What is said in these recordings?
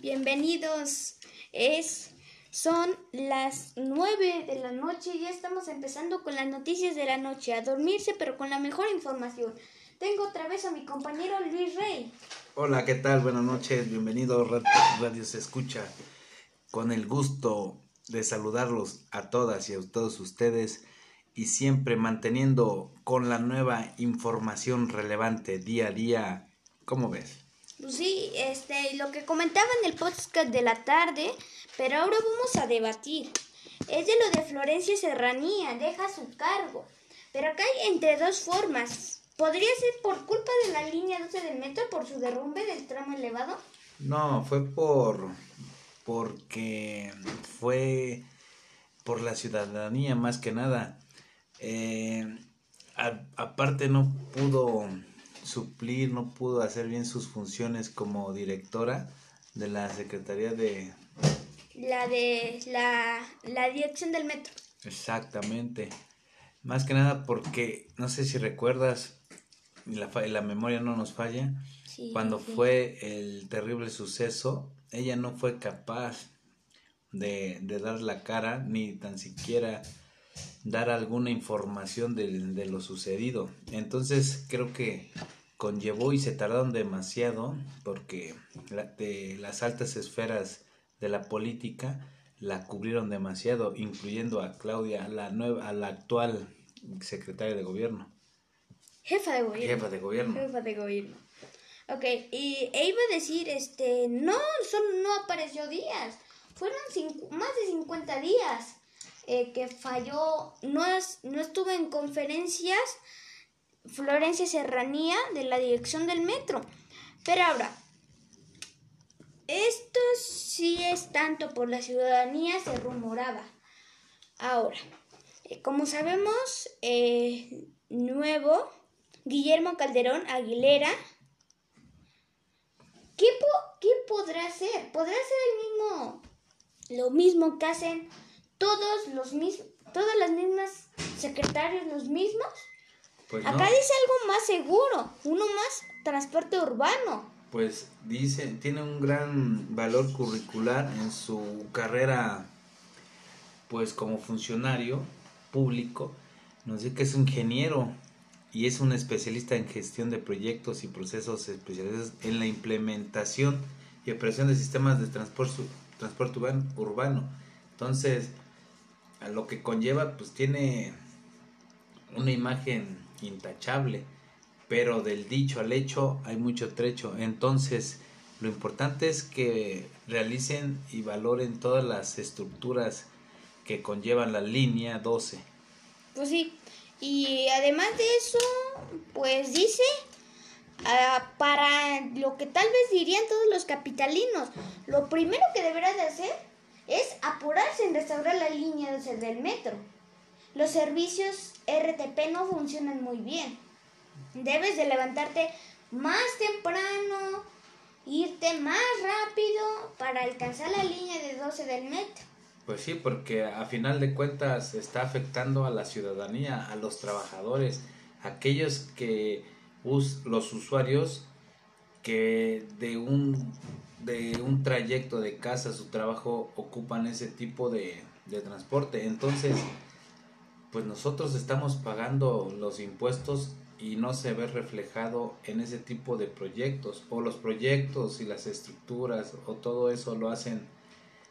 Bienvenidos. Es son las 9 de la noche y ya estamos empezando con las noticias de la noche. A dormirse, pero con la mejor información. Tengo otra vez a mi compañero Luis Rey. Hola, ¿qué tal? Buenas noches. Bienvenido a Radio Se Escucha. Con el gusto de saludarlos a todas y a todos ustedes y siempre manteniendo con la nueva información relevante día a día. ¿Cómo ves? Pues sí, este, lo que comentaba en el podcast de la tarde, pero ahora vamos a debatir. Es de lo de Florencia Serranía, deja su cargo. Pero acá hay entre dos formas. ¿Podría ser por culpa de la línea 12 del metro por su derrumbe del tramo elevado? No, fue por porque fue por la ciudadanía más que nada. Eh, aparte no pudo suplir, no pudo hacer bien sus funciones como directora de la Secretaría de... La de la, la dirección del metro. Exactamente. Más que nada porque, no sé si recuerdas, la, la memoria no nos falla, cuando fue el terrible suceso, ella no fue capaz de, de, dar la cara ni tan siquiera dar alguna información de, de lo sucedido. Entonces creo que conllevó y se tardaron demasiado porque de las altas esferas de la política la cubrieron demasiado, incluyendo a Claudia, la nueva, a la actual secretaria de gobierno. Jefa de gobierno. Jefa de gobierno. Jefa de gobierno. Ok, y e iba a decir, este, no, son, no apareció días, fueron más de 50 días eh, que falló, no, es, no estuvo en conferencias Florencia Serranía de la dirección del metro. Pero ahora, esto sí es tanto por la ciudadanía, se rumoraba. Ahora, eh, como sabemos, eh, nuevo, Guillermo Calderón Aguilera, ¿qué, ¿qué podrá hacer? ¿Podrá ser el mismo, lo mismo que hacen todos los mismos, todas las mismas secretarios, los mismos? Pues Acá dice algo más seguro, uno más transporte urbano. Pues dice, tiene un gran valor curricular en su carrera, pues como funcionario público. Nos dice que es ingeniero y es un especialista en gestión de proyectos y procesos especializados en la implementación y operación de sistemas de transporte, transporte urbano. Entonces, a lo que conlleva, pues tiene una imagen intachable, pero del dicho al hecho hay mucho trecho. Entonces, lo importante es que realicen y valoren todas las estructuras que conllevan la línea 12. Pues sí, y además de eso, pues dice, ah, para lo que tal vez dirían todos los capitalinos, lo primero que deberá de hacer es apurarse en restaurar la línea 12 del metro. Los servicios RTP no funcionan muy bien. Debes de levantarte más temprano, irte más rápido para alcanzar la línea de 12 del metro. Pues sí, porque a final de cuentas está afectando a la ciudadanía, a los trabajadores, aquellos que los usuarios que de un de un trayecto de casa a su trabajo ocupan ese tipo de, de transporte. Entonces, pues nosotros estamos pagando los impuestos y no se ve reflejado en ese tipo de proyectos o los proyectos y las estructuras o todo eso lo hacen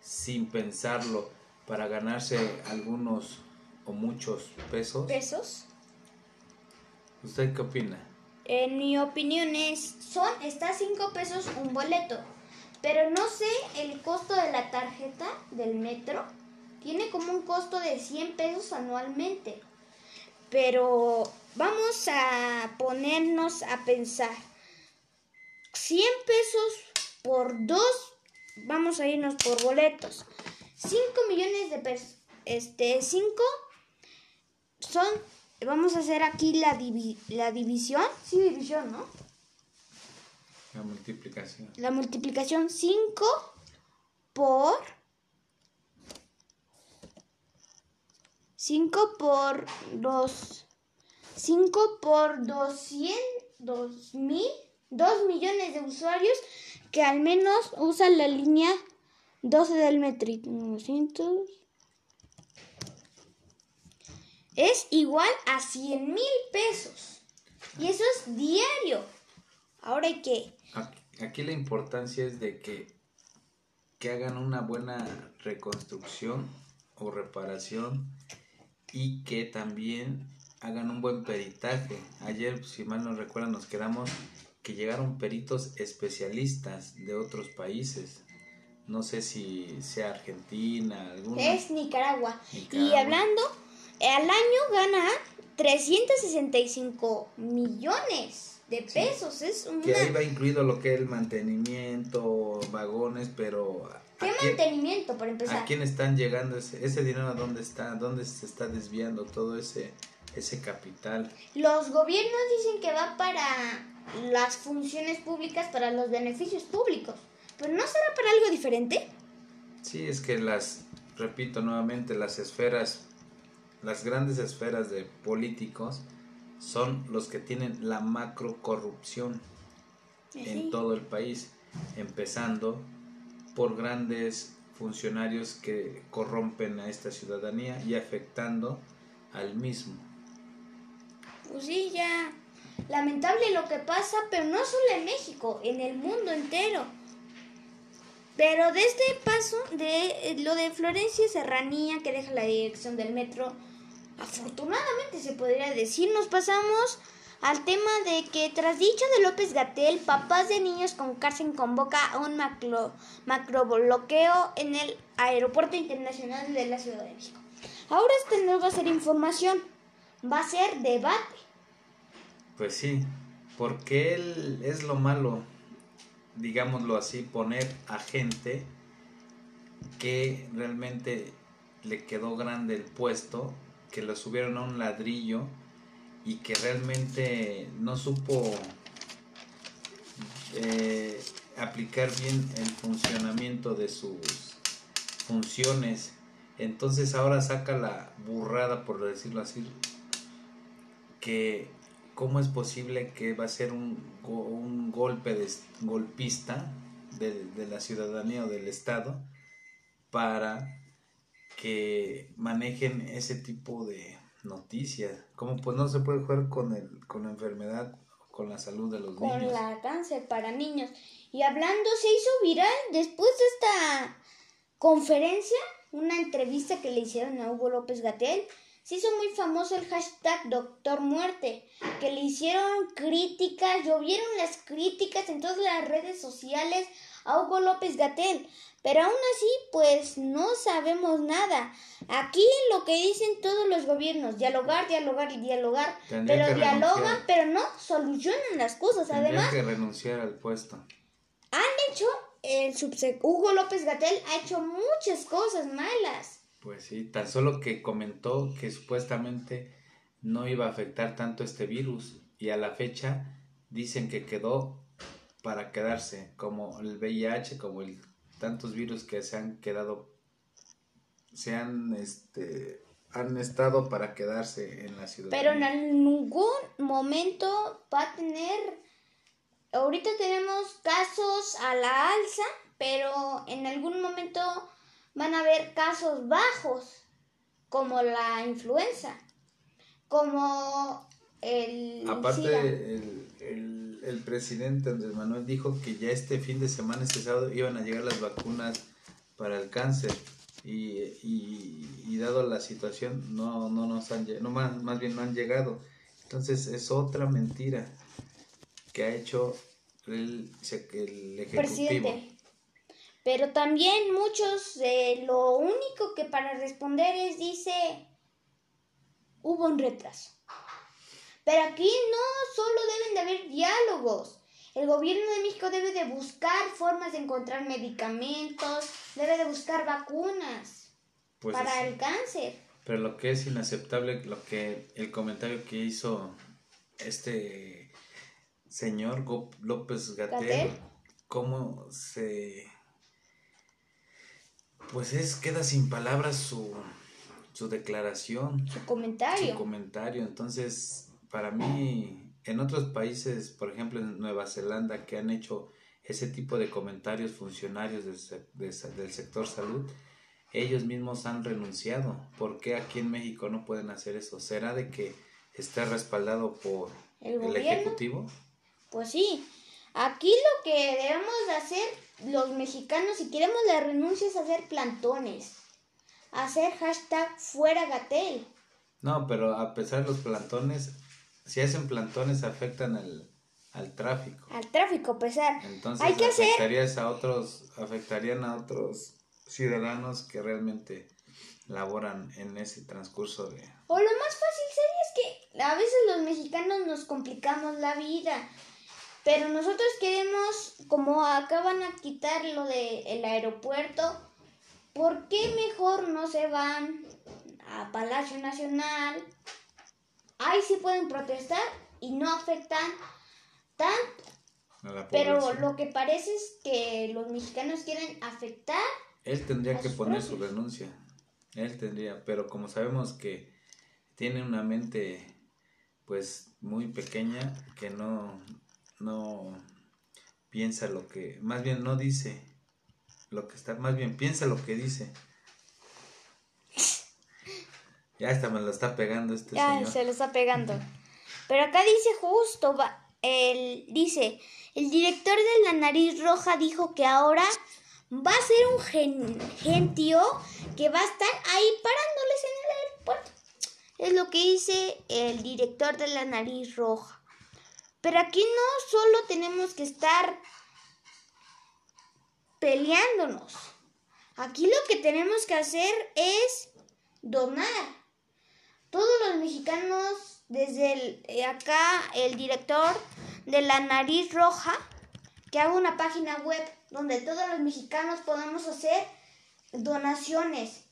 sin pensarlo para ganarse algunos o muchos pesos. ¿Pesos? ¿Usted qué opina? En mi opinión es, son, está 5 pesos un boleto, pero no sé el costo de la tarjeta del metro tiene como un costo de 100 pesos anualmente. Pero vamos a ponernos a pensar. 100 pesos por dos, vamos a irnos por boletos. 5 millones de pesos. Este, 5 son, vamos a hacer aquí la, la división. Sí, división, ¿no? La multiplicación. La multiplicación 5 por 5 por 2. 5 por 200, 2000 2 millones de usuarios que al menos usan la línea 12 del metro. 900 es igual a 100 mil pesos. Y eso es diario. Ahora hay que... Aquí la importancia es de que, que hagan una buena reconstrucción o reparación y que también hagan un buen peritaje. Ayer, si mal no recuerdan, nos quedamos que llegaron peritos especialistas de otros países. No sé si sea Argentina, alguna. Es Nicaragua. Y hablando, al año gana 365 millones de pesos. Es Que ahí va incluido lo que es el mantenimiento, vagones, pero ¿Qué mantenimiento, para empezar? ¿A quién están llegando ese, ese dinero? ¿A dónde está? ¿Dónde se está desviando todo ese, ese capital? Los gobiernos dicen que va para las funciones públicas, para los beneficios públicos. ¿Pero no será para algo diferente? Sí, es que las, repito nuevamente, las esferas, las grandes esferas de políticos son los que tienen la macro corrupción en todo el país, empezando por grandes funcionarios que corrompen a esta ciudadanía y afectando al mismo. Pues sí, ya. Lamentable lo que pasa, pero no solo en México, en el mundo entero. Pero de este paso, de lo de Florencia Serranía, que deja la dirección del metro, afortunadamente se podría decir, nos pasamos al tema de que tras dicho de López Gatel, papás de niños con cárcel convoca un macro, macro bloqueo en el Aeropuerto Internacional de la Ciudad de México. Ahora este no va a ser información, va a ser debate. Pues sí, porque él es lo malo, digámoslo así, poner a gente que realmente le quedó grande el puesto, que lo subieron a un ladrillo y que realmente no supo eh, aplicar bien el funcionamiento de sus funciones. Entonces ahora saca la burrada, por decirlo así, que cómo es posible que va a ser un, un golpe de, golpista de, de la ciudadanía o del Estado para que manejen ese tipo de noticias. Como pues no se puede jugar con, el, con la enfermedad, con la salud de los niños. Con la cáncer para niños. Y hablando, se hizo viral después de esta conferencia, una entrevista que le hicieron a Hugo López Gatel. Se hizo muy famoso el hashtag Doctor Muerte, que le hicieron críticas, llovieron las críticas en todas las redes sociales a Hugo López Gatel. Pero aún así, pues no sabemos nada. Aquí lo que dicen todos los gobiernos, dialogar, dialogar y dialogar. pero dialogan, pero no solucionan las cosas. Además, que renunciar al puesto. Han hecho, el Hugo López Gatel ha hecho muchas cosas malas. Pues sí, tan solo que comentó que supuestamente no iba a afectar tanto este virus y a la fecha dicen que quedó para quedarse, como el VIH, como el tantos virus que se han quedado, se han, este, han estado para quedarse en la ciudad. Pero en algún momento va a tener, ahorita tenemos casos a la alza, pero en algún momento van a haber casos bajos, como la influenza, como el... Aparte, el el presidente Andrés Manuel dijo que ya este fin de semana, este sábado, iban a llegar las vacunas para el cáncer. Y, y, dado la situación, no, no nos han no más, más bien no han llegado. Entonces es otra mentira que ha hecho el, el Ejecutivo. Presidente. Pero también muchos, eh, lo único que para responder es, dice, hubo un retraso. Pero aquí no solo deben de haber diálogos. El gobierno de México debe de buscar formas de encontrar medicamentos, debe de buscar vacunas pues para el cáncer. Pero lo que es inaceptable, lo que el comentario que hizo este señor López Gatel, cómo se pues es queda sin palabras su su declaración, su comentario. Su comentario, entonces para mí en otros países, por ejemplo en Nueva Zelanda, que han hecho ese tipo de comentarios funcionarios del, del sector salud, ellos mismos han renunciado. ¿Por qué aquí en México no pueden hacer eso? ¿Será de que esté respaldado por el, Ejecutivo? Pues sí. Aquí lo que debemos de hacer los mexicanos, si queremos la renuncia, es hacer plantones. Hacer hashtag fuera Gatel. No, pero a pesar de los plantones, si hacen plantones afectan al, al tráfico. Al tráfico, pesar. Entonces Hay que afectarías a otros, afectarían a otros ciudadanos que realmente laboran en ese transcurso de... O lo más fácil sería es que a veces los mexicanos nos complicamos la vida, pero nosotros queremos, como acaban a quitar lo del el aeropuerto, ¿por qué mejor no se van a Palacio Nacional? Ahí sí pueden protestar y no afectan tanto. Pero lo que parece es que los mexicanos quieren afectar él tendría que poner su renuncia. Él tendría, pero como sabemos que tiene una mente pues muy pequeña que no no piensa lo que más bien no dice lo que está más bien piensa lo que dice ya hasta me lo está pegando este ya, se lo está pegando pero acá dice justo va, el dice el director de la nariz roja dijo que ahora va a ser un gentío que va a estar ahí parándoles en el aeropuerto. Es lo que dice el director de la nariz roja. Pero aquí no solo tenemos que estar peleándonos. Aquí lo que tenemos que hacer es donar. Todos los mexicanos, desde eh, acá el director de la nariz roja, que haga una página web donde todos los mexicanos podamos hacer donaciones.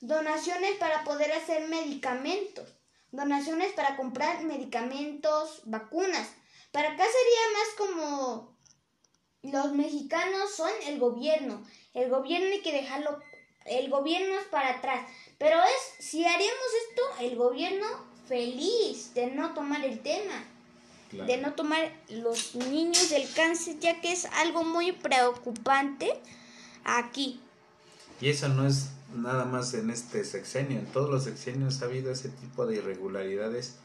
Donaciones para poder hacer medicamentos. Donaciones para comprar medicamentos, vacunas. Para acá sería más como los mexicanos son el gobierno. El gobierno hay que dejarlo, el gobierno es para atrás. Pero es, si haríamos esto, el gobierno feliz de no tomar el tema de no tomar los niños del cáncer, ya que es algo muy preocupante aquí. Y eso no es nada más en este sexenio, en todos los sexenios ha habido ese tipo de irregularidades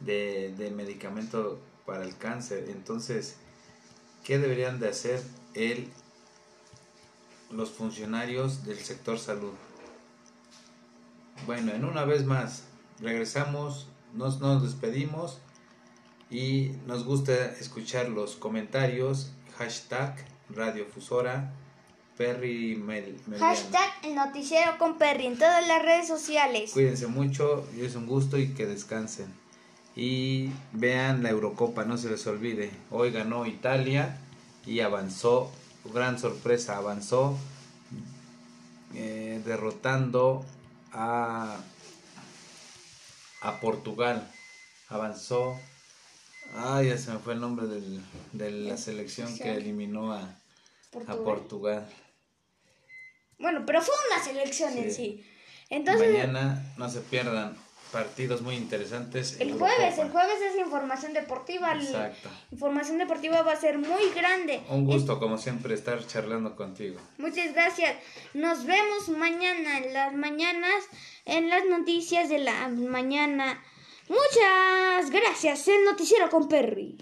de, de medicamento para el cáncer. Entonces, ¿qué deberían de hacer el, los funcionarios del sector salud? Bueno, en una vez más, regresamos, nos, nos despedimos y nos gusta escuchar los comentarios, hashtag radiofusora, Perry Mel, Hashtag el noticiero con Perry en todas las redes sociales. Cuídense mucho, es un gusto y que descansen. Y vean la Eurocopa, no se les olvide. Hoy ganó Italia y avanzó, gran sorpresa, avanzó eh, derrotando a, a Portugal. Avanzó Ah, ya se me fue el nombre del, de la selección que eliminó a Portugal. Bueno, pero fue una selección en sí. Entonces, Mañana no se pierdan partidos muy interesantes. El jueves, el jueves es información deportiva. Exacto. información deportiva va a ser muy grande. Un gusto, como siempre, estar charlando contigo. Muchas gracias. Nos vemos mañana en las mañanas, en las noticias de la mañana. Muchas gracias, el noticiero con Perry.